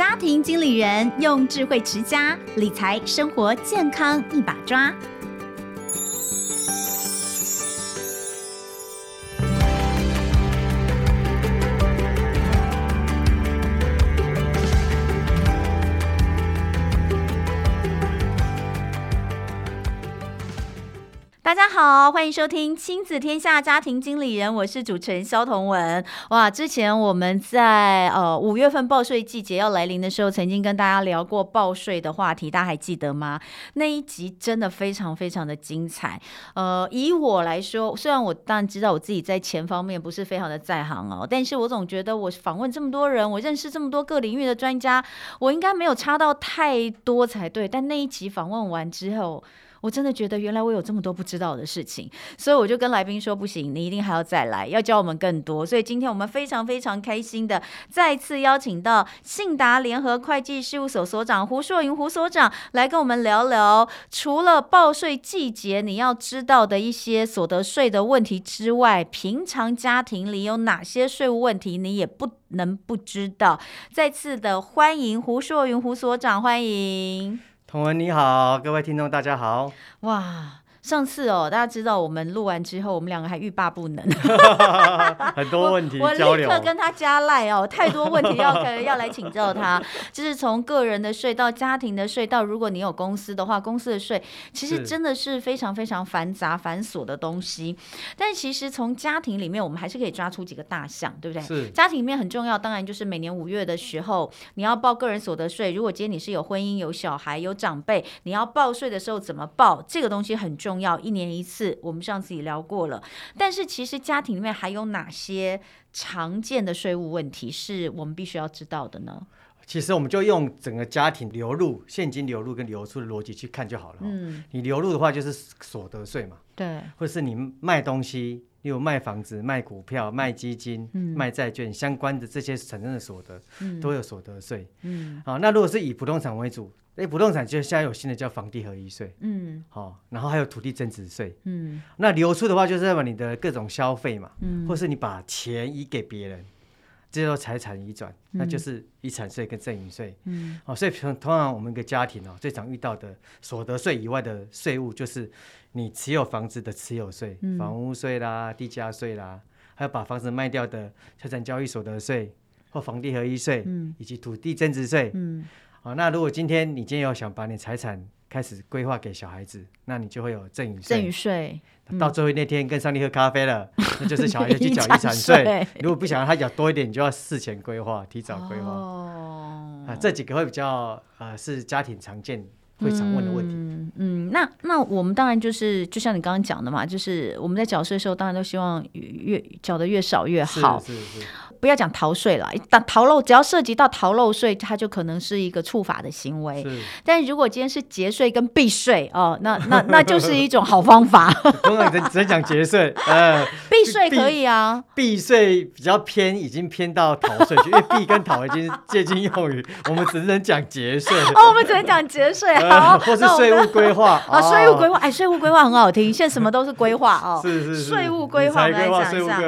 家庭经理人用智慧持家，理财生活健康一把抓。大家好，欢迎收听亲子天下家庭经理人，我是主持人萧同文。哇，之前我们在呃五月份报税季节要来临的时候，曾经跟大家聊过报税的话题，大家还记得吗？那一集真的非常非常的精彩。呃，以我来说，虽然我当然知道我自己在钱方面不是非常的在行哦，但是我总觉得我访问这么多人，我认识这么多各领域的专家，我应该没有差到太多才对。但那一集访问完之后，我真的觉得原来我有这么多不知道的事情，所以我就跟来宾说不行，你一定还要再来，要教我们更多。所以今天我们非常非常开心的再次邀请到信达联合会计事务所所长胡硕云胡所长来跟我们聊聊，除了报税季节你要知道的一些所得税的问题之外，平常家庭里有哪些税务问题你也不能不知道。再次的欢迎胡硕云胡所长，欢迎。童文你好，各位听众大家好。哇。上次哦，大家知道我们录完之后，我们两个还欲罢不能，很多问题我，我立刻跟他加赖哦，太多问题要可要来请教他，就是从个人的税到家庭的税，到如果你有公司的话，公司的税，其实真的是非常非常繁杂繁琐的东西。但其实从家庭里面，我们还是可以抓出几个大项，对不对？是家庭里面很重要，当然就是每年五月的时候，你要报个人所得税。如果今天你是有婚姻、有小孩、有长辈，你要报税的时候怎么报？这个东西很重要。重要一年一次，我们上次也聊过了。但是其实家庭里面还有哪些常见的税务问题是我们必须要知道的呢？其实我们就用整个家庭流入现金流入跟流出的逻辑去看就好了。嗯，你流入的话就是所得税嘛，对，或者是你卖东西，例如卖房子、卖股票、卖基金、嗯、卖债券相关的这些产生的所得，嗯、都有所得税。嗯，好，那如果是以不动产为主。哎，不动产就现在有新的叫房地合一税，嗯，好、哦，然后还有土地增值税，嗯，那流出的话就是把你的各种消费嘛，嗯，或是你把钱移给别人，这叫财产移转，嗯、那就是遗产税跟赠与税，嗯，好、哦，所以通常我们一个家庭哦，最常遇到的所得税以外的税务就是你持有房子的持有税，嗯、房屋税啦、地价税啦，还有把房子卖掉的财产交易所得税或房地合一税，嗯，以及土地增值税，嗯。好，那如果今天你今天要想把你财产开始规划给小孩子，那你就会有赠与税。赠与税，到最后那天跟上帝喝咖啡了，嗯、那就是小孩子去缴遗产税。如果不想让他缴多一点，你就要事前规划，提早规划。哦，啊，这几个会比较呃是家庭常见会常问的问题。嗯，嗯，那那我们当然就是就像你刚刚讲的嘛，就是我们在缴税的时候，当然都希望越缴的越少越好。是是。是不要讲逃税了，但逃漏只要涉及到逃漏税，它就可能是一个触法的行为。是但如果今天是节税跟避税哦，那那那就是一种好方法。刚刚只只讲节税，呃，避税可以啊。避税比较偏，已经偏到逃税去，因为避跟逃已经是接近用语，我们只能讲节税。哦，我们只能讲节税，好，或是税务规划啊，税务规划，哎，税务规划很好听，现在什么都是规划哦。是是税务规划来讲一下。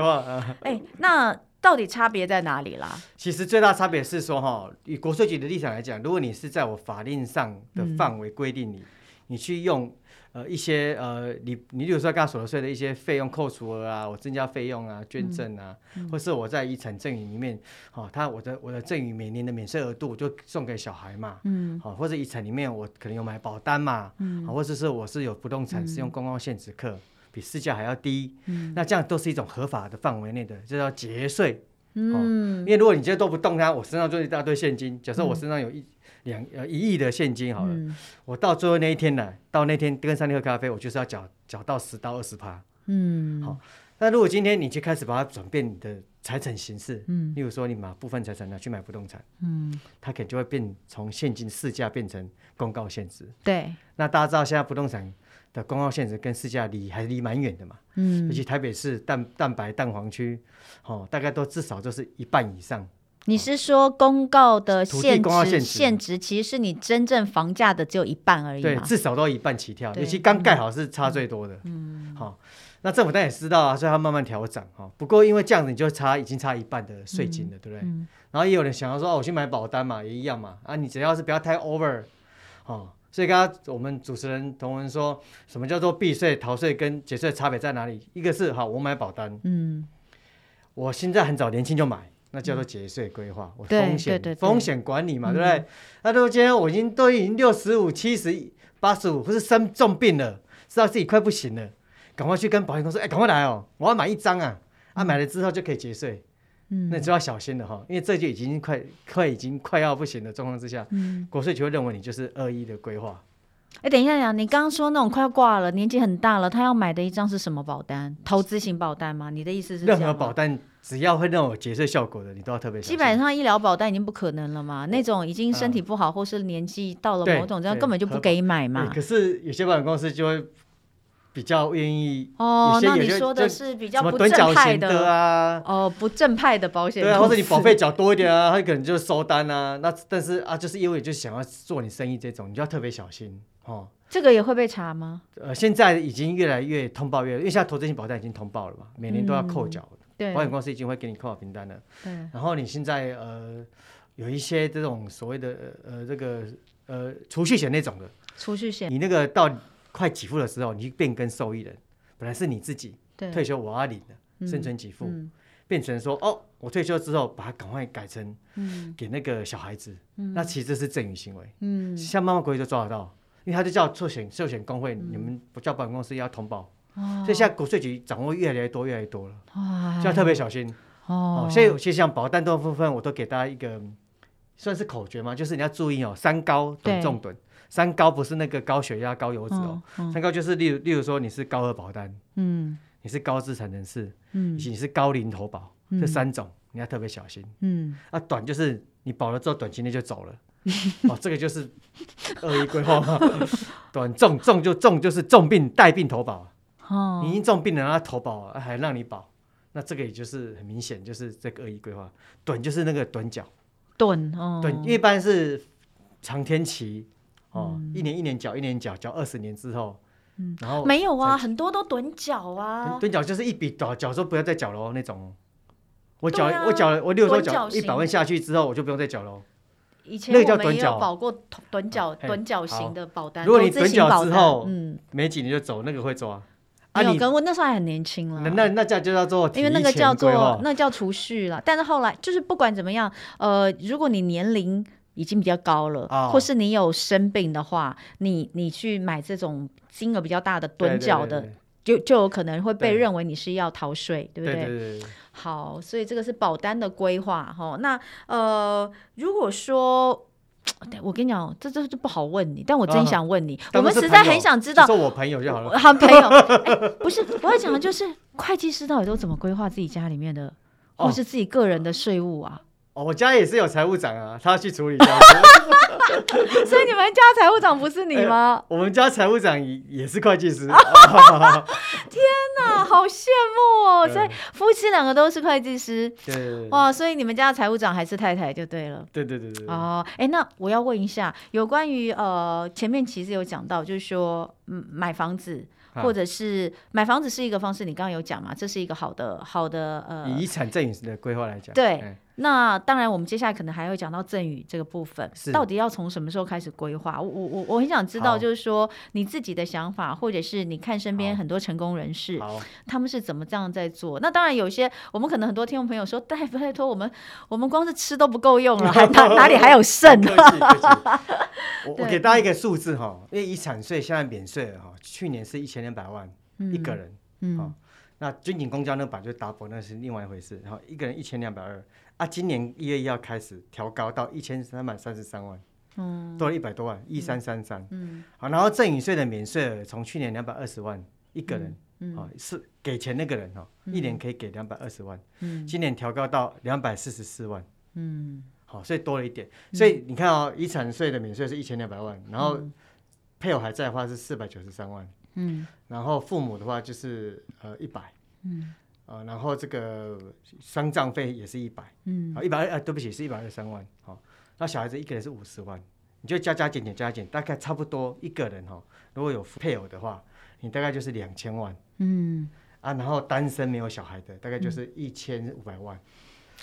哎，那。到底差别在哪里啦？其实最大差别是说，哈，以国税局的立场来讲，如果你是在我法令上的范围规定你，嗯、你去用呃一些呃你你比如说刚所得税的一些费用扣除额啊，我增加费用啊，捐赠啊，嗯、或是我在遗产赠与里面，哦，他我的我的赠与每年的免税额度我就送给小孩嘛，嗯，好，或者遗产里面我可能有买保单嘛，嗯，或者是我是有不动产是用公共限制课。比市价还要低，嗯、那这样都是一种合法的范围内的，这叫节税。嗯、哦，因为如果你今天都不动它，我身上就一大堆现金。假设我身上有一两呃一亿的现金，好了，嗯、我到最后那一天呢，到那天跟上帝喝咖啡，我就是要缴缴到十到二十趴。嗯，好。那如果今天你去开始把它转变你的财产形式，嗯，例如说你把部分财产拿去买不动产，嗯，它可能就会变从现金市价变成公告现值。对，那大家知道现在不动产。的公告现值跟市价离还离蛮远的嘛，嗯，尤其台北市蛋蛋白蛋黄区，哦，大概都至少都是一半以上。你是说公告的限值限值其实是你真正房价的只有一半而已？对，至少都一半起跳，尤其刚盖好是差最多的。嗯，好，那政府当然也知道啊，所以他慢慢调整哈。不过因为这样子，你就差已经差一半的税金了，嗯、对不对？嗯、然后也有人想要说，哦，我去买保单嘛，也一样嘛。啊，你只要是不要太 over，哦。所以刚刚我们主持人同文说什么叫做避税、逃税跟节税差别在哪里？一个是好，我买保单，嗯，我现在很早年轻就买，那叫做节税规划，我风险风险管理嘛，对不对？那如果今天我已经都已经六十五、七十、八十五，或是生重病了，知道自己快不行了。赶快去跟保险公司，哎，赶快来哦！我要买一张啊！啊，买了之后就可以节税，嗯，那就要小心了哈，因为这就已经快快已经快要不行的状况之下，嗯，国税局会认为你就是恶意的规划。哎，等一下呀，你刚刚说那种快要挂了，年纪很大了，他要买的一张是什么保单？投资型保单吗？你的意思是？任何保单只要会让我节税效果的，你都要特别小心。基本上医疗保单已经不可能了嘛，那种已经身体不好或是年纪到了某种这样根本就不给买嘛。可是有些保险公司就会。比较愿意哦，那你说的是比较不正派的啊？哦，不正派的保险对啊，或者你保费缴多一点啊，他可能就收单啊。那但是啊，就是因为就想要做你生意这种，你就要特别小心哦。这个也会被查吗？呃，现在已经越来越通报越，因为现在投资型保单已经通报了嘛，每年都要扣缴。对，保险公司已经会给你扣好凭单了。对。然后你现在呃有一些这种所谓的呃这个呃储蓄险那种的储蓄险，你那个到。快给付的时候，你去变更受益人，本来是你自己退休我要领的生存给付，变成说哦，我退休之后把它赶快改成给那个小孩子，嗯、那其实这是赠与行为。嗯，像妈妈国就抓得到，因为他就叫寿险寿险工会，嗯、你们不叫保险公司要通报，哦、所以现在国税局掌握越来越多越来越多了，哦、就要特别小心。哦，哦，所以其实像保单多部分，我都给大家一个算是口诀嘛，就是你要注意哦，三高短重短。三高不是那个高血压、高油脂哦，三高就是例如，例如说你是高额保单，嗯，你是高资产人士，嗯，以及你是高龄投保，嗯、这三种你要特别小心，嗯，啊，短就是你保了之后短期内就走了，嗯、哦，这个就是恶意规划嘛，短重重就重就是重病带病投保，哦，你已经重病了，让他投保还让你保，那这个也就是很明显就是这个恶意规划，短就是那个短脚，短哦，短一般是长天期。哦，一年一年缴，一年缴，缴二十年之后，嗯，然后没有啊，很多都趸缴啊，趸缴就是一笔缴缴说不要再缴了那种，我缴我缴我六十缴一百万下去之后我就不用再缴了。以前我们也有保过短缴趸缴型的保单，如果你趸缴之后，嗯，没几年就走，那个会抓。啊，你跟我那时候还很年轻了，那那叫就叫做因为那个叫做那叫储蓄了，但是后来就是不管怎么样，呃，如果你年龄。已经比较高了，哦、或是你有生病的话，你你去买这种金额比较大的趸缴的，就就有可能会被认为你是要逃税，对，对？不对？好，所以这个是保单的规划哈。那呃，如果说，我跟你讲，这这就不好问你，但我真想问你，哦、我们实在很想知道，做我朋友就好了，好朋友、欸，不是我要讲的就是会计师到底都怎么规划自己家里面的，或是自己个人的税务啊？哦，我家也是有财务长啊，他要去处理。所以你们家财务长不是你吗？欸、我们家财务长也也是会计师。天哪，好羡慕哦！所以夫妻两个都是会计师。对。哇，所以你们家财务长还是太太就对了。对对对对。哦，哎，那我要问一下，有关于呃，前面其实有讲到，就是说，嗯，买房子。或者是买房子是一个方式，你刚刚有讲嘛？这是一个好的好的呃，以遗产赠与的规划来讲，对。嗯、那当然，我们接下来可能还会讲到赠与这个部分，到底要从什么时候开始规划？我我我我很想知道，就是说你自己的想法，或者是你看身边很多成功人士，他们是怎么这样在做？那当然，有些我们可能很多听众朋友说，拜拜托我们，我们光是吃都不够用了，还哪哪里还有剩？我我给大家一个数字哈，因为遗产税现在免税了哈，去年是一千两百万一个人，嗯，好，那军警公交那版就 double，那是另外一回事，然后一个人一千两百二啊，今年一月一号开始调高到一千三百三十三万，嗯，多了一百多万，一三三三，嗯，好，然后赠与税的免税额从去年两百二十万一个人，嗯，是给钱那个人哈，一年可以给两百二十万，嗯，今年调高到两百四十四万，嗯。好，所以多了一点，所以你看哦，遗产税的免税是一千两百万，然后配偶还在的话是四百九十三万，嗯，然后父母的话就是呃一百，嗯，呃，然后这个丧葬费也是一百，嗯，啊一百二，呃，对不起是一百二十三万，好，那小孩子一个人是五十万，你就加加减减加减，大概差不多一个人哈，如果有配偶的话，你大概就是两千万，嗯，啊，然后单身没有小孩的，大概就是一千五百万。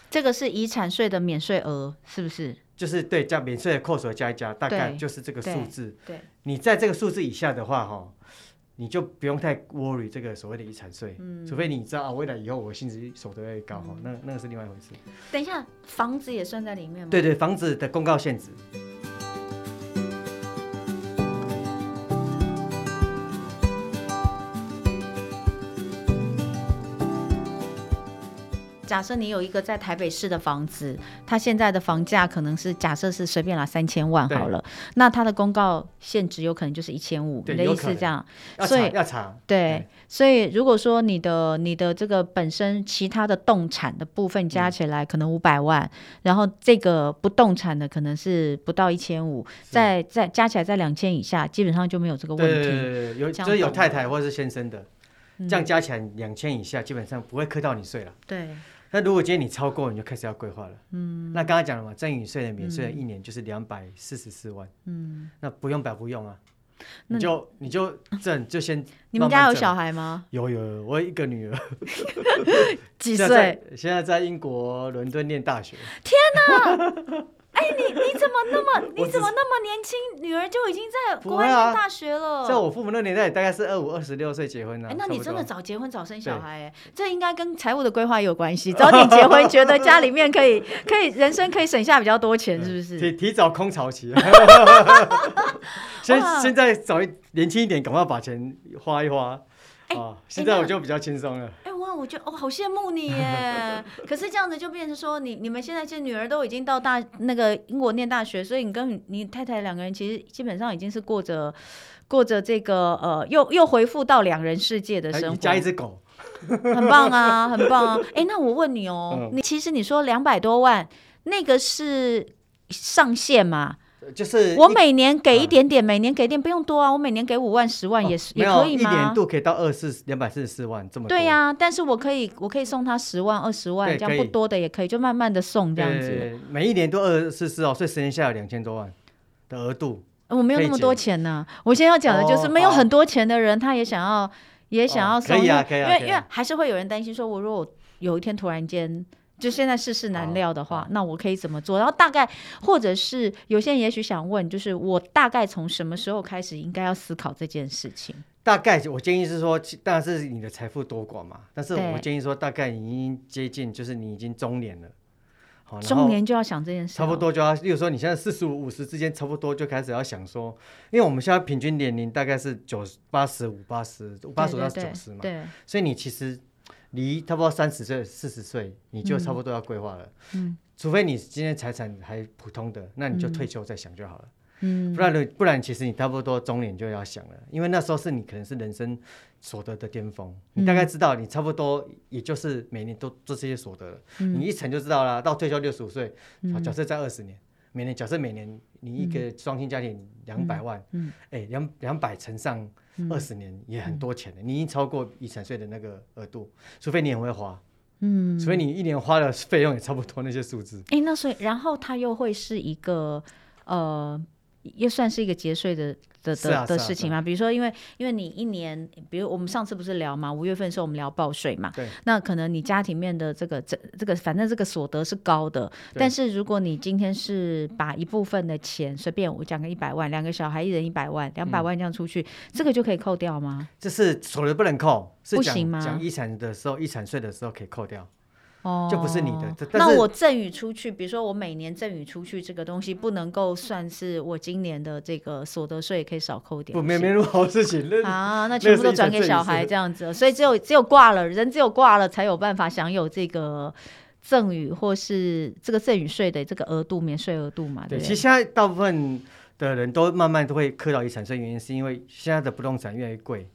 这个是遗产税的免税额，是不是？就是对，加免税的扣除加一加，大概就是这个数字。对，你在这个数字以下的话，哈，你就不用太 worry 这个所谓的遗产税。嗯，除非你知道啊，未来以后我薪资所得会高，哈，那那个是另外一回事。等一下，房子也算在里面吗？对对，房子的公告限值。假设你有一个在台北市的房子，它现在的房价可能是假设是随便拿三千万好了，那它的公告限值有可能就是一千五，你的意思这样？所以要查。对，所以如果说你的你的这个本身其他的动产的部分加起来可能五百万，嗯，然后这个不动产的可能是不到一千五，再再加起来在两千以下，基本上就没有这个问题。有就是有太太或者是先生的，嗯，这样加起来两千以下，基本上不会磕到你税了。对。那如果今天你超过，你就开始要规划了。嗯，那刚刚讲了嘛，赠与税的免税一年就是两百四十四万。嗯，那不用白不用啊，你就你就挣就先慢慢。你们家有小孩吗？有有，我有一个女儿。几岁？现在在英国伦敦念大学。天哪！哎、欸，你你怎么那么 你怎么那么年轻？女儿就已经在国外念大学了。在我父母那年代，大概是二五二十六岁结婚了。哎、欸，那你真的早结婚早生小孩、欸？哎，这应该跟财务的规划也有关系。早点结婚，觉得家里面可以 可以人生可以省下比较多钱，是不是？提提早空巢期。现现在早一年轻一点，赶快把钱花一花。哎、欸，现在我就比较轻松了。哎、欸，哇，我觉得、哦、好羡慕你耶！可是这样子就变成说，你你们现在这女儿都已经到大那个英国念大学，所以你跟你太太两个人其实基本上已经是过着过着这个呃，又又回复到两人世界的生活。加一只狗，很棒啊，很棒啊！哎、欸，那我问你哦，嗯、你其实你说两百多万，那个是上限吗？就是我每年给一点点，每年给点不用多啊，我每年给五万、十万也是也可以吗？一年度可以到二四两百四十四万这么多。对呀，但是我可以我可以送他十万、二十万，这样不多的也可以，就慢慢的送这样子。每一年都二四四哦，所以十年下来两千多万的额度。我没有那么多钱呢。我现在要讲的就是没有很多钱的人，他也想要也想要送，可以啊，可以啊，因为因为还是会有人担心说，我如果有一天突然间。就现在世事难料的话，那我可以怎么做？然后大概，或者是有些人也许想问，就是我大概从什么时候开始应该要思考这件事情？大概我建议是说，当然是你的财富多寡嘛。但是我建议说，大概已经接近，就是你已经中年了。好，中年就要想这件事，差不多就要，例如说你现在四十五、五十之间，差不多就开始要想说，因为我们现在平均年龄大概是九十八十五、八十八十五到九十嘛，对，所以你其实。离差不多三十岁、四十岁，你就差不多要规划了。嗯，除非你今天财产还普通的，那你就退休再想就好了。嗯，不然不然，其实你差不多中年就要想了，因为那时候是你可能是人生所得的巅峰。你大概知道，你差不多也就是每年都做这些所得了。嗯，你一乘就知道了。到退休六十五岁，假设在二十年，每年假设每年你一个双薪家庭两百万，嗯，哎，两两百乘上。二十年也很多钱的，你已经超过遗产税的那个额度，除非你很会花，嗯，除非你一年花的费用也差不多那些数字。哎、欸，那所以然后它又会是一个呃。也算是一个节税的的的的事情嘛，比如说，因为因为你一年，比如我们上次不是聊嘛，五月份的时候我们聊报税嘛，对，那可能你家庭面的这个这这个，反正这个所得是高的，但是如果你今天是把一部分的钱随便我讲个一百万，两个小孩一人一百万，两百万这样出去，嗯，这个就可以扣掉吗？就是所得不能扣，是不行吗？讲遗产的时候，遗产税的时候可以扣掉。哦，就不是你的。那我赠与出去，比如说我每年赠与出去这个东西，不能够算是我今年的这个所得税，可以少扣点。不，没没那么好事情。啊，那全部都转给小孩这样子，所以只有只有挂了，人只有挂了才有办法享有这个赠与或是这个赠与税的这个额度免税额度嘛？对，对，其实现在大部分的人都慢慢都会磕到遗产税，原因是因为现在的不动产越来越贵。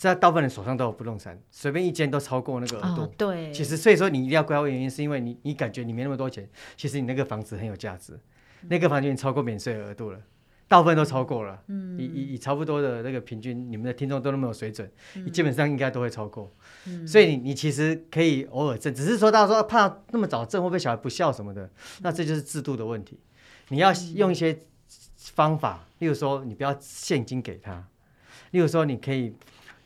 在大部分人手上都有不动产，随便一间都超过那个额度。哦。对，其实所以说你一定要规划，原因是因为你你感觉你没那么多钱，其实你那个房子很有价值，嗯、那个房子已经超过免税额度了，大部分都超过了。嗯，以以以差不多的那个平均，你们的听众都那么有水准，嗯、基本上应该都会超过。嗯、所以你你其实可以偶尔挣，只是说到时候怕那么早挣会不会小孩不孝什么的，那这就是制度的问题。你要用一些方法，例如说你不要现金给他，例如说你可以。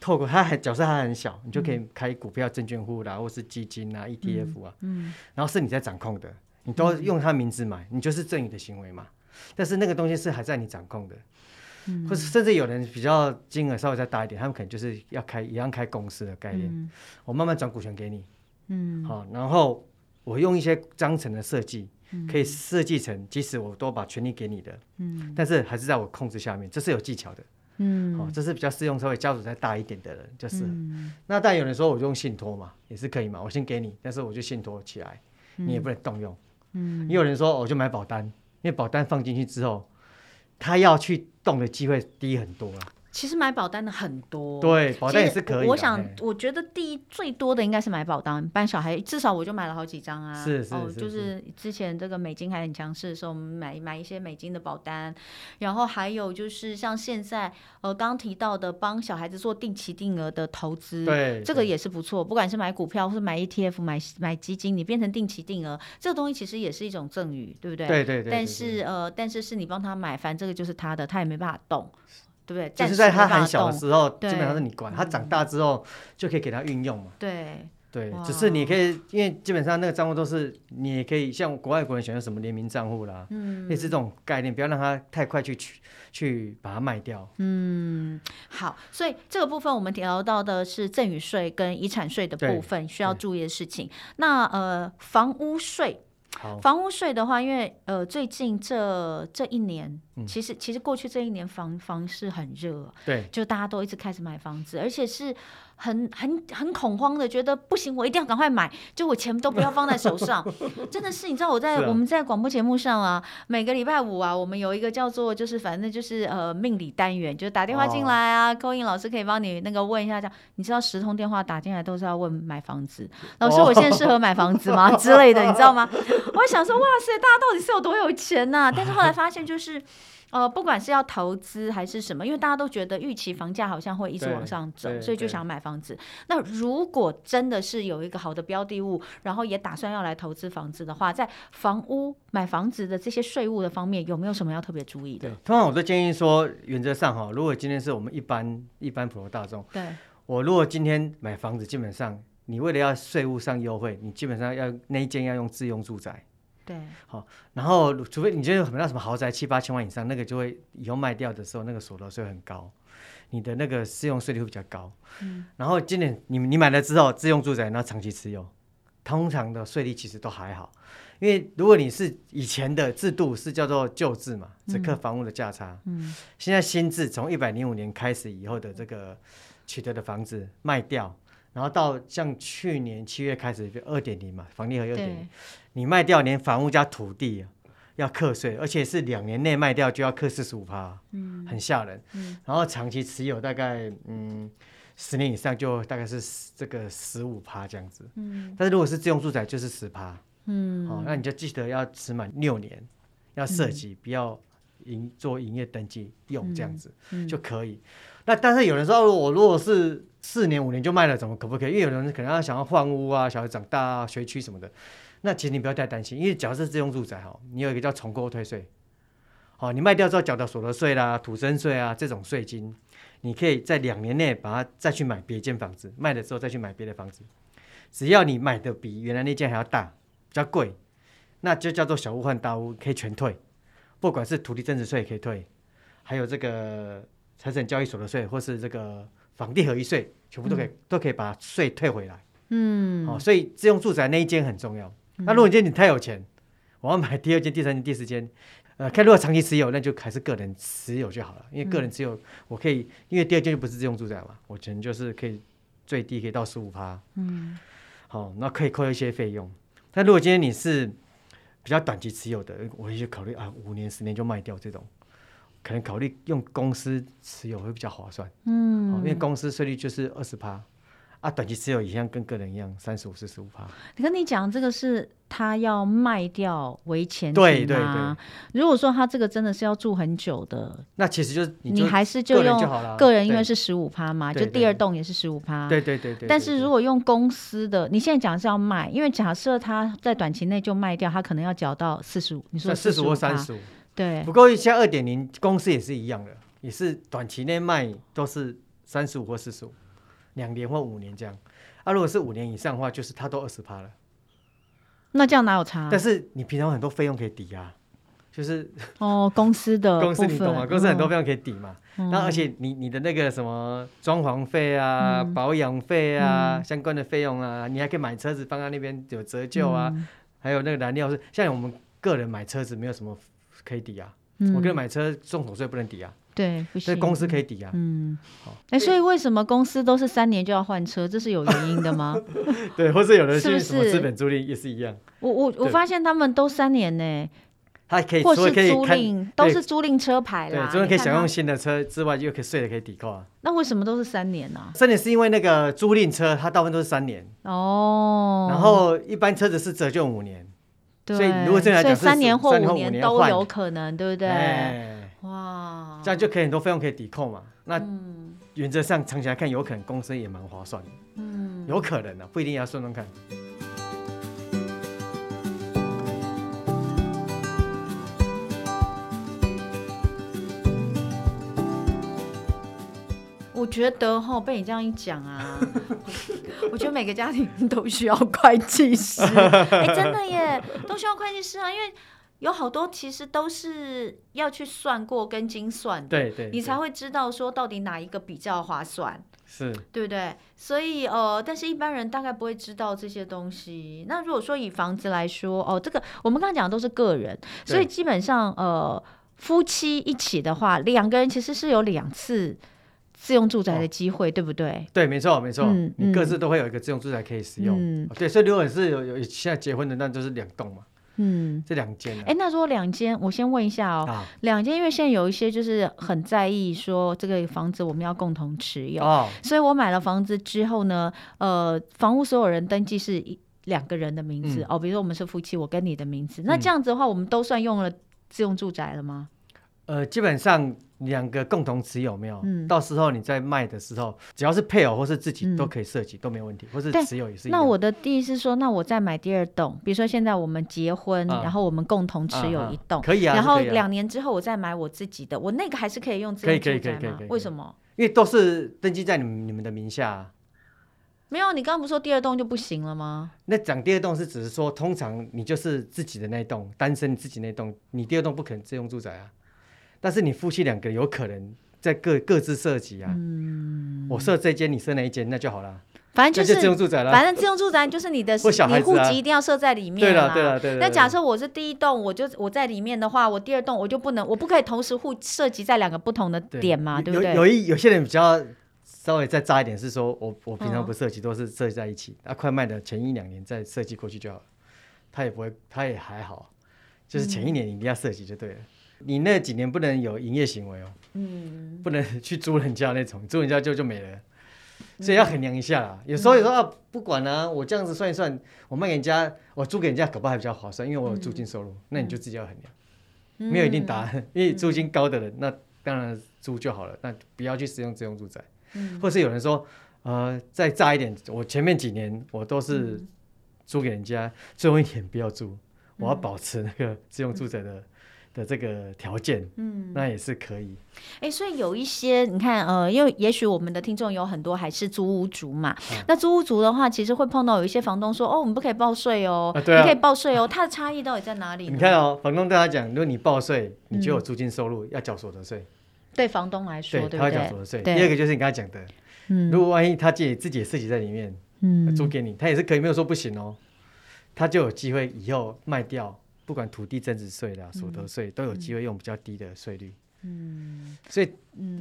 透过它还角色还很小，你就可以开股票、证券户啦，或是基金啊、ETF 啊，嗯，然后是你在掌控的，你都用他名字买，你就是赠与的行为嘛。但是那个东西是还在你掌控的，嗯，或是甚至有人比较金额稍微再大一点，他们可能就是要开一样开公司的概念，我慢慢转股权给你，嗯，好，然后我用一些章程的设计，可以设计成即使我都把权利给你的，嗯，但是还是在我控制下面，这是有技巧的。嗯，哦，这是比较适用稍微家族再大一点的人，就是。嗯、那但有人说我就用信托嘛，也是可以嘛，我先给你，但是我就信托起来，嗯、你也不能动用。嗯。也有人说我就买保单，因为保单放进去之后，他要去动的机会低很多了。其实买保单的很多，对，保单也是可以。我想，我觉得第一最多的应该是买保单，帮小孩，至少我就买了好几张啊。是是是。哦，就是之前这个美金还很强势的时候，我们买买一些美金的保单，然后还有就是像现在呃刚提到的帮小孩子做定期定额的投资，对，这个也是不错。不管是买股票或是买 ETF、买买基金，你变成定期定额，这个东西其实也是一种赠与，对不对？对对对。但是呃，但是是你帮他买，反正这个就是他的，他也没办法动。对不对？就是在他很小的时候，基本上是你管。他长大之后，就可以给他运用嘛。对对，只是你可以，因为基本上那个账户都是，你也可以像国外国人选用什么联名账户啦，嗯，类似这种概念，不要让他太快去去去把它卖掉。嗯，好，所以这个部分我们聊到的是赠与税跟遗产税的部分需要注意的事情。那呃，房屋税。好房屋税的话，因为呃，最近这这一年，嗯、其实其实过去这一年房房市很热，对，就大家都一直开始买房子，而且是。很很很恐慌的，觉得不行，我一定要赶快买，就我钱都不要放在手上，真的是，你知道我在、啊、我们在广播节目上啊，每个礼拜五啊，我们有一个叫做就是反正就是呃命理单元，就打电话进来啊，扣印、哦、老师可以帮你那个问一下，这样你知道十通电话打进来都是要问买房子，老师我现在适合买房子吗、哦、之类的，你知道吗？我想说哇塞，大家到底是有多有钱呐、啊？但是后来发现就是。呃，不管是要投资还是什么，因为大家都觉得预期房价好像会一直往上走，所以就想买房子。那如果真的是有一个好的标的物，然后也打算要来投资房子的话，在房屋买房子的这些税务的方面，有没有什么要特别注意的？对，通常我都建议说，原则上哈，如果今天是我们一般一般普罗大众，对我如果今天买房子，基本上你为了要税务上优惠，你基本上要那一间要用自用住宅。对，好，然后除非你觉得买到什么豪宅七八千万以上，那个就会以后卖掉的时候，那个所得税很高，你的那个适用税率会比较高。嗯，然后今年你你买了之后自用住宅，然后长期持有，通常的税率其实都还好，因为如果你是以前的制度是叫做旧制嘛，只课房屋的价差。嗯，现在新制从一百零五年开始以后的这个取得的房子卖掉。然后到像去年七月开始就二点零嘛，房地合一二点零，你卖掉连房屋加土地啊要课税，而且是两年内卖掉就要课四十五趴，嗯，很吓人。嗯，然后长期持有大概嗯十年以上就大概是这个十五趴这样子，嗯，但是如果是自用住宅就是十趴，嗯，哦，那你就记得要持满六年，要涉及，嗯、不要营做营业登记用这样子，嗯。嗯、就可以。那但是有人说我如果是四年五年就卖了，怎么可不可以？因为有人可能要想要换屋啊，小孩长大啊，学区什么的。那其实你不要太担心，因为假设是自用住宅哈，你有一个叫重购退税，好，你卖掉之后缴的所得税啦、土生税啊这种税金，你可以在两年内把它再去买别间房子，卖了之后再去买别的房子，只要你买的比原来那间还要大，比较贵，那就叫做小屋换大屋，可以全退，不管是土地增值税也可以退，还有这个财产交易所得税或是这个。房地合一税全部都可以、嗯、都可以把税退回来，嗯，哦，所以自用住宅那一间很重要。嗯、那如果今天你太有钱，我要买第二间、第三间、第四间，呃，看如果长期持有，那就还是个人持有就好了。因为个人持有，我可以，因为第二间就不是自用住宅嘛，我可能就是可以最低可以到十五趴，嗯，好、哦，那可以扣一些费用。但如果今天你是比较短期持有的，我也就考虑啊，五年、十年就卖掉这种。可能考虑用公司持有会比较划算，嗯，因为公司税率就是二十趴，啊，短期持有一样跟个人一样三十五、四十五趴。你跟你讲这个是他要卖掉为前提对对对。如果说他这个真的是要住很久的，那其实就是你还是就用个人，因为是十五趴嘛，就第二栋也是十五趴。对对对对。但是如果用公司的，你现在讲是要卖，因为假设他在短期内就卖掉，他可能要缴到四十五，你说四十五或三十五。对，不过像二点零公司也是一样的，也是短期内卖都是三十五或四十五。两年或五年这样。啊，如果是五年以上的话，就是他都二十趴了。那这样哪有差？但是你平常很多费用可以抵押，就是哦，公司的 公司你懂吗？公司很多费用可以抵嘛。那而且你你的那个什么装潢费啊、保养费啊、相关的费用啊，你还可以买车子放在那边有折旧啊，还有那个燃料是像我们个人买车子没有什么可以抵押，我个人买车重所税不能抵押。对，所以公司可以抵押。嗯，好。哎，所以为什么公司都是三年就要换车？这是有原因的吗？对，或者有的是什么资本租赁也是一样。我我我发现他们都三年呢。他可以，或是租赁，都是租赁车牌啦。对，租赁可以享用新的车之外，又可以税的可以抵扣啊。那为什么都是三年呢？三年是因为那个租赁车，它大部分都是三年。哦。然后一般车子是折旧五年。对。所以如果这样来讲，三年或五年都有可能，对不对？哇，这样就可以很多费用可以抵扣嘛。那原则上长期来看，有可能公司也蛮划算的。嗯，有可能的，不一定要算算看。我觉得哈，被你这样一讲啊，我觉得每个家庭都需要会计师。哎，真的耶，都需要会计师啊，因为。有好多其实都是要去算过跟精算的，对对，你才会知道说到底哪一个比较划算，是对不对？所以呃，但是一般人大概不会知道这些东西。那如果说以房子来说，哦，这个我们刚刚讲的都是个人，所以基本上呃，夫妻一起的话，两个人其实是有两次自用住宅的机会，对不对？对，没错没错，嗯，你各自都会有一个自用住宅可以使用，嗯，对。所以如果是有有现在结婚的，那就是两栋嘛。嗯，这两间，哎，那说两间，我先问一下哦，啊、两间，因为现在有一些就是很在意说这个房子我们要共同持有，哦、所以我买了房子之后呢，呃，房屋所有人登记是一两个人的名字、嗯、哦，比如说我们是夫妻，我跟你的名字，那这样子的话，我们都算用了自用住宅了吗？呃，基本上。两个共同持有没有？嗯，到时候你在卖的时候，只要是配偶或是自己都可以设计，都没问题。或是持有也是。那我的意思是说，那我再买第二栋，比如说现在我们结婚，然后我们共同持有一栋，可以啊。然后两年之后我再买我自己的，我那个还是可以用自用住宅吗？为什么？因为都是登记在你们你们的名下。没有，你刚刚不是说第二栋就不行了吗？那讲第二栋是只是说，通常你就是自己的那一栋，单身你自己那栋，你第二栋不可能自用住宅啊。但是你夫妻两个有可能。在各各自设计啊，嗯、我设这间，你设那一间，那就好了。反正就是自用住宅了。反正自用住宅就是你的，你户籍一定要设在里面。对了，对了，对。那假设我是第一栋，我就我在里面的话，我第二栋我就不能，我不可以同时户涉及在两个不同的点嘛，对不对？有一有些人比较稍微再渣一点，是说我我平常不涉及，都是设计在一起，啊，快卖的前一两年再设计过去就好了。他也不会，他也还好，就是前一年你一定要设籍就对了。你那几年不能有营业行为哦，嗯，不能去租人家那种，租人家就就没了，所以要衡量一下啦。有时候有时候啊，不管啊，我这样子算一算，我卖给人家，我租给人家，搞不好还比较划算，因为我有租金收入。那你就自己要衡量，没有一定答案，因为租金高的人，那当然租就好了，那不要去使用自用住宅。或是有人说，呃，再炸一点，我前面几年我都是租给人家，最后一年不要租，我要保持那个自用住宅的。的这个条件，嗯，那也是可以。哎、欸，所以有一些你看，呃，因为也许我们的听众有很多还是租屋族嘛。啊、那租屋族的话，其实会碰到有一些房东说：“哦，我们不可以报税哦，啊啊、你可以报税哦。”它的差异到底在哪里？你看哦，房东对他讲，如果你报税，你就有租金收入，嗯、要缴所得税。对房东来说，对，他要缴所得税。对第二个就是你刚才讲的，嗯，如果万一他自己自己的设计在里面，嗯，租给你，他也是可以，没有说不行哦，他就有机会以后卖掉。不管土地增值税啦、所得税，都有机会用比较低的税率。嗯，所以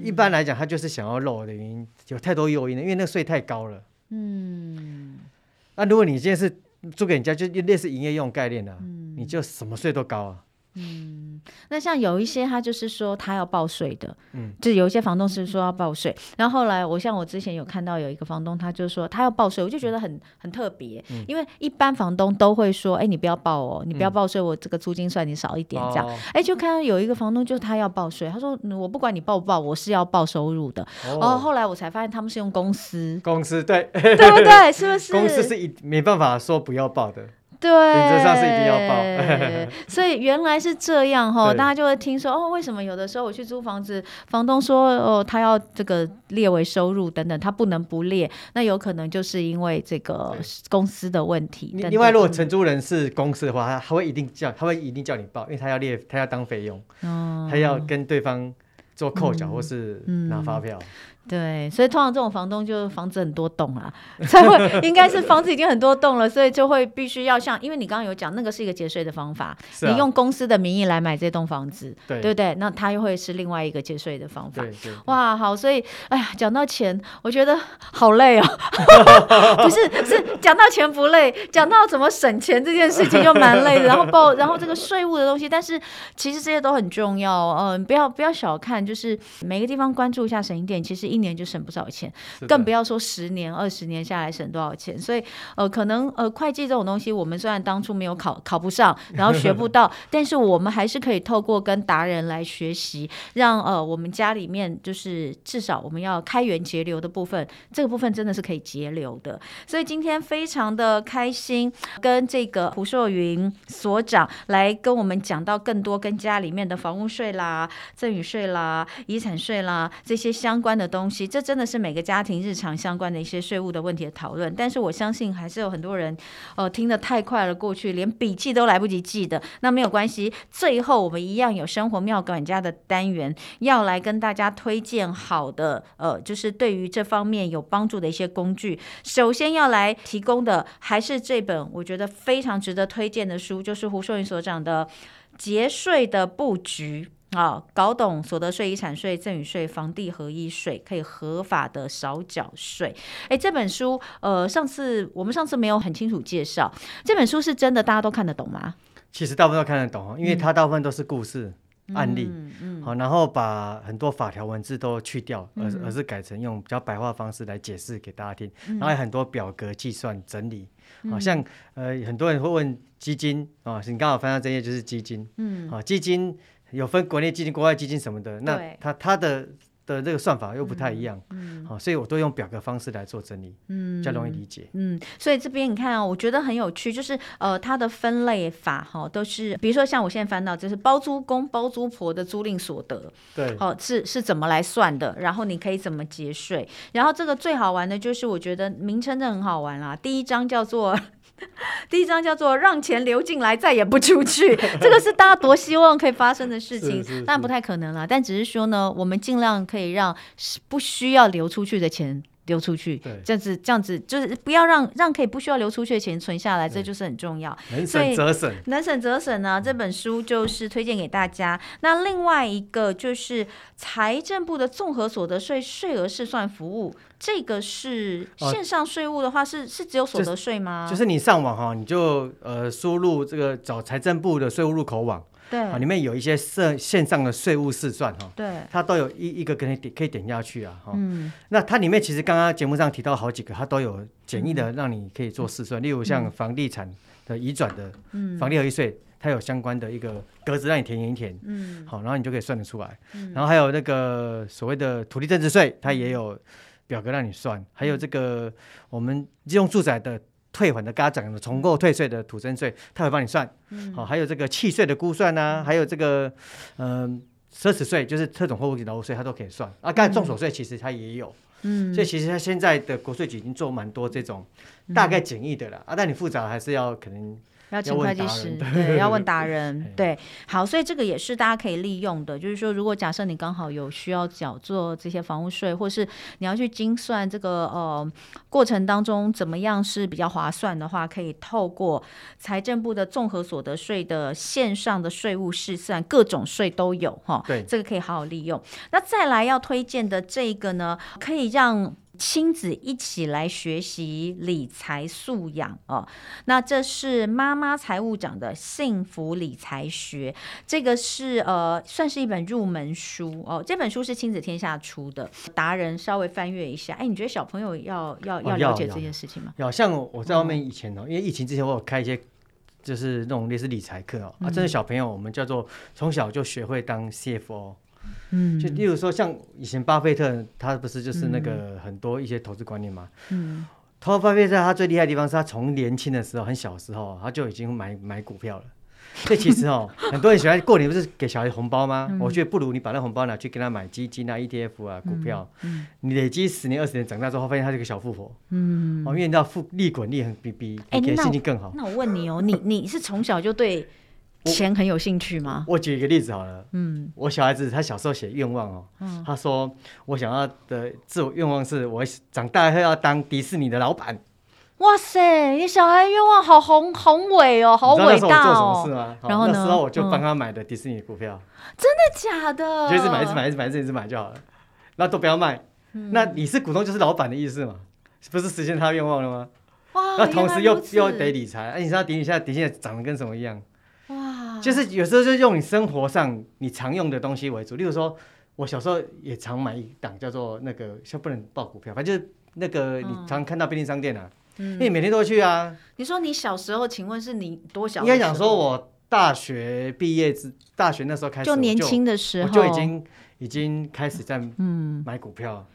一般来讲，他就是想要漏的原因，有太多诱因了，因为那个税太高了。嗯，那如果你现在是租给人家，就类似营业用概念了，你就什么税都高啊。嗯，那像有一些他就是说他要报税的，嗯，就有一些房东是说要报税，然后后来我像我之前有看到有一个房东，他就说他要报税，我就觉得很很特别，嗯、因为一般房东都会说，哎、欸，你不要报哦，你不要报税，我这个租金算你少一点。这样，哎、就看到有一个房东就他要报税，他说我不管你报不报，我是要报收入的，哦、然后后来我才发现他们是用公司，公司对，对不对？是不是？公司是一没办法说不要报的。对，原则上是一定要报。所以原来是这样哈，大家就会听说哦，为什么有的时候我去租房子，房东说哦，他要这个列为收入等等，他不能不列，那有可能就是因为这个公司的问题。等等另外，如果承租人是公司的话，他他会一定叫，他会一定叫你报，因为他要列，他要当费用，哦、他要跟对方做扣缴或是拿发票。嗯嗯对，所以通常这种房东就房子很多栋啊，才会应该是房子已经很多栋了，所以就会必须要像，因为你刚刚有讲那个是一个节税的方法，啊、你用公司的名义来买这栋房子，对，对不对？那它又会是另外一个节税的方法。对对对哇，好，所以哎呀，讲到钱，我觉得好累哦。不是，是讲到钱不累，讲到怎么省钱这件事情就蛮累的。然后报，然后这个税务的东西，但是其实这些都很重要。嗯、呃，不要不要小看，就是每个地方关注一下省一点，其实。一年就省不少钱，更不要说十年、二十年下来省多少钱。所以，呃，可能呃，会计这种东西，我们虽然当初没有考，考不上，然后学不到，但是我们还是可以透过跟达人来学习，让呃，我们家里面就是至少我们要开源节流的部分，这个部分真的是可以节流的。所以今天非常的开心，跟这个胡硕云所长来跟我们讲到更多跟家里面的房屋税啦、赠与税啦、遗产税啦这些相关的东西。东西，这真的是每个家庭日常相关的一些税务的问题的讨论。但是我相信还是有很多人，呃，听得太快了，过去连笔记都来不及记的。那没有关系，最后我们一样有生活妙管家的单元，要来跟大家推荐好的，呃，就是对于这方面有帮助的一些工具。首先要来提供的还是这本我觉得非常值得推荐的书，就是胡秀云所长的《节税的布局》。啊、哦，搞懂所得税、遗产税、赠与税、房地合一税，可以合法的少缴税。哎，这本书，呃，上次我们上次没有很清楚介绍，这本书是真的大家都看得懂吗？其实大部分都看得懂，因为它大部分都是故事、嗯、案例，嗯嗯，好，然后把很多法条文字都去掉，而而是改成用比较白话方式来解释给大家听，嗯、然后有很多表格计算整理，好、嗯、像呃很多人会问基金啊，你刚好翻到这页就是基金，嗯，好基金。有分国内基金、国外基金什么的，那它它的的这个算法又不太一样，嗯，好，所以我都用表格方式来做整理，嗯，比较容易理解，嗯，所以这边你看啊，我觉得很有趣，就是呃，它的分类法哈，都是比如说像我现在翻到，就是包租公、包租婆的租赁所得，对，哦，是是怎么来算的，然后你可以怎么节税，然后这个最好玩的就是我觉得名称真的很好玩啦，第一章叫做。第一章叫做“让钱流进来，再也不出去”，这个是大家多希望可以发生的事情，但不太可能了。但只是说呢，我们尽量可以让不需要流出去的钱。流出去，对这样子，这样子就是不要让让可以不需要流出去的钱存下来，这就是很重要。能省则省，能省则省呢。这本书就是推荐给大家。那另外一个就是财政部的综合所得税税额试算服务，这个是线上税务的话是，是、只有所得税吗？就，就是你上网哈，你就呃输入这个找财政部的税务入口网。对，啊，里面有一些线线上的税务试算哈，对，它都有一一个给你点可以点下去啊，哈，嗯，那它里面其实刚刚节目上提到好几个，它都有简易的让你可以做试算，嗯、例如像房地产的移转的，嗯，房地合一税，它有相关的一个格子让你填一填，嗯，好，然后你就可以算得出来，嗯，然后还有那个所谓的土地增值税，它也有表格让你算，还有这个我们利用住宅的。退还的、刚刚讲的重购退税的土增税，他会帮你算。好、嗯哦，还有这个契税的估算啊，嗯、还有这个嗯奢侈税，就是特种货物劳务税，他都可以算。啊，刚才重手税其实他也有。嗯，所以其实他现在的国税局已经做蛮多这种大概简易的了。嗯、啊，但你复杂还是要可能。要请会计师，对，要问达人，对，好，所以这个也是大家可以利用的。就是说，如果假设你刚好有需要缴做这些房屋税，或是你要去精算这个呃过程当中怎么样是比较划算的话，可以透过财政部的综合所得税的线上的税务试算，各种税都有哈。对，这个可以好好利用。那再来要推荐的这个呢，可以让。亲子一起来学习理财素养哦，那这是妈妈财务长的幸福理财学，这个是呃算是一本入门书哦。这本书是亲子天下出的，达人稍微翻阅一下。哎，你觉得小朋友要要要了解这件事情吗？要，像我在外面以前哦，因为疫情之前我有开一些就是那种类似理财课哦，啊，这些小朋友我们叫做从小就学会当 CFO。嗯，就例如说，像以前巴菲特，他不是就是那个很多一些投资观念嘛。嗯，投资巴菲特他最厉害的地方是他从年轻的时候，很小的时候，他就已经买买股票了。所以其实哦，很多人喜欢过年不是给小孩红包吗？嗯、我觉得不如你把那红包拿去给他买基金啊、ETF 啊、股票，嗯嗯、你累积十年、二十年，长大之后发现他是个小富婆。嗯，哦，因为你知道复利滚利很比比给的心情更好。那我问你哦，你你是从小就对钱很有兴趣吗？我，我举一个例子好了，嗯，我小孩子他小时候写愿望哦，嗯、他说我想要的自我愿望是我长大后要当迪士尼的老板。哇塞，你小孩愿望好宏宏伟哦，好伟大哦！然后呢？那时候我就帮他买的迪士尼股票。真的假的？就一直买，一直买，一直买，一直买就好了。那都不要卖。那你是股东就是老板的意思嘛？不是实现他愿望了吗？哇！那同时又又得理财，哎，你知道迪士尼现在迪士尼长得跟什么一样？哇！就是有时候就用你生活上你常用的东西为主，例如说，我小时候也常买一档叫做那个，像不能报股票，反正就是那个你常看到便利商店啊。因为你每天都会去啊。你说你小时候，请问是你多小？应该讲说，我大学毕业之，大学那时候开始，就年轻的时候，我就已经已经开始在嗯买股票。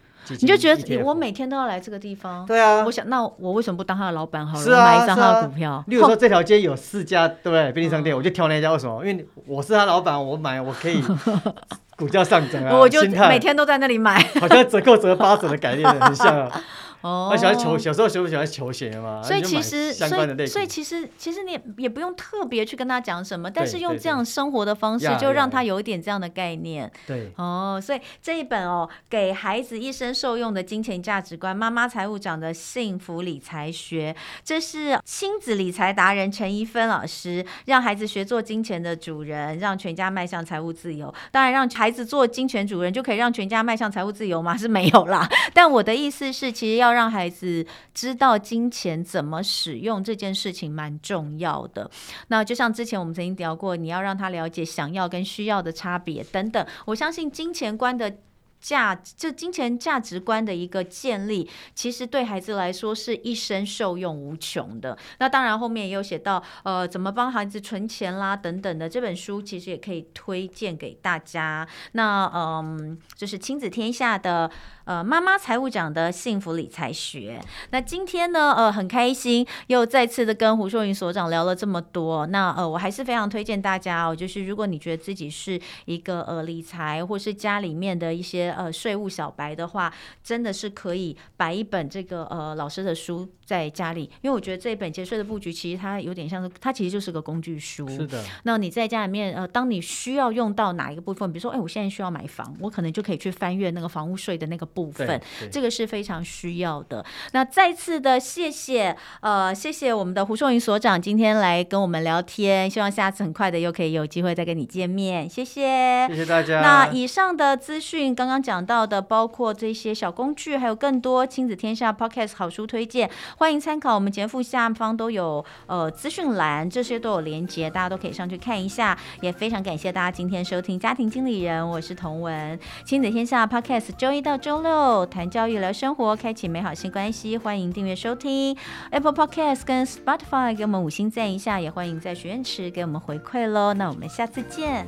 你就觉得我每天都要来这个地方？对啊。我想，那我为什么不当他的老板好了？买一张他的股票。例如说，这条街有四家，对不对？便利商店，我就挑那家。为什么？因为我是他老板，我买我可以 股价上涨啊。我就每天都在那里买，好像折扣折八折的概念很像啊。哦，喜欢球，小时候喜不喜欢球鞋嘛？所以其实，所以所以其实，其实你也也不用特别去跟他讲什么，但是用这样生活的方式，就让他有一点这样的概念。对，哦，所以这一本哦，给孩子一生受用的金钱价值观，妈妈财务长的幸福理财学，这是亲子理财达人陈一芬老师让孩子学做金钱的主人，让全家迈向财务自由。当然，让孩子做金钱主人就可以让全家迈向财务自由吗？是没有啦。但我的意思是，其实要。要让孩子知道金钱怎么使用这件事情蛮重要的。那就像之前我们曾经聊过，你要让他了解想要跟需要的差别等等。我相信金钱观的。价就金钱价值观的一个建立，其实对孩子来说是一生受用无穷的。那当然后面也有写到，呃，怎么帮孩子存钱啦等等的。这本书其实也可以推荐给大家。那嗯，就是亲子天下的呃妈妈财务长的幸福理财学。那今天呢，呃，很开心又再次的跟胡秀云所长聊了这么多。那呃，我还是非常推荐大家哦，就是如果你觉得自己是一个呃理财或是家里面的一些。呃，税务小白的话，真的是可以把一本这个呃老师的书在家里，因为我觉得这本节税的布局其实它有点像是，它其实就是个工具书。是的。那你在家里面呃，当你需要用到哪一个部分，比如说，哎，我现在需要买房，我可能就可以去翻阅那个房屋税的那个部分，这个是非常需要的。那再次的谢谢呃，谢谢我们的胡秀云所长今天来跟我们聊天，希望下次很快的又可以有机会再跟你见面，谢谢，谢谢大家。那以上的资讯刚刚。讲到的包括这些小工具，还有更多亲子天下 Podcast 好书推荐，欢迎参考。我们节目下方都有呃资讯栏，这些都有连接，大家都可以上去看一下。也非常感谢大家今天收听家庭经理人，我是童文，亲子天下 Podcast 周一到周六谈教育聊生活，开启美好新关系。欢迎订阅收听 Apple Podcast 跟 Spotify，给我们五星赞一下，也欢迎在许愿池给我们回馈喽。那我们下次见。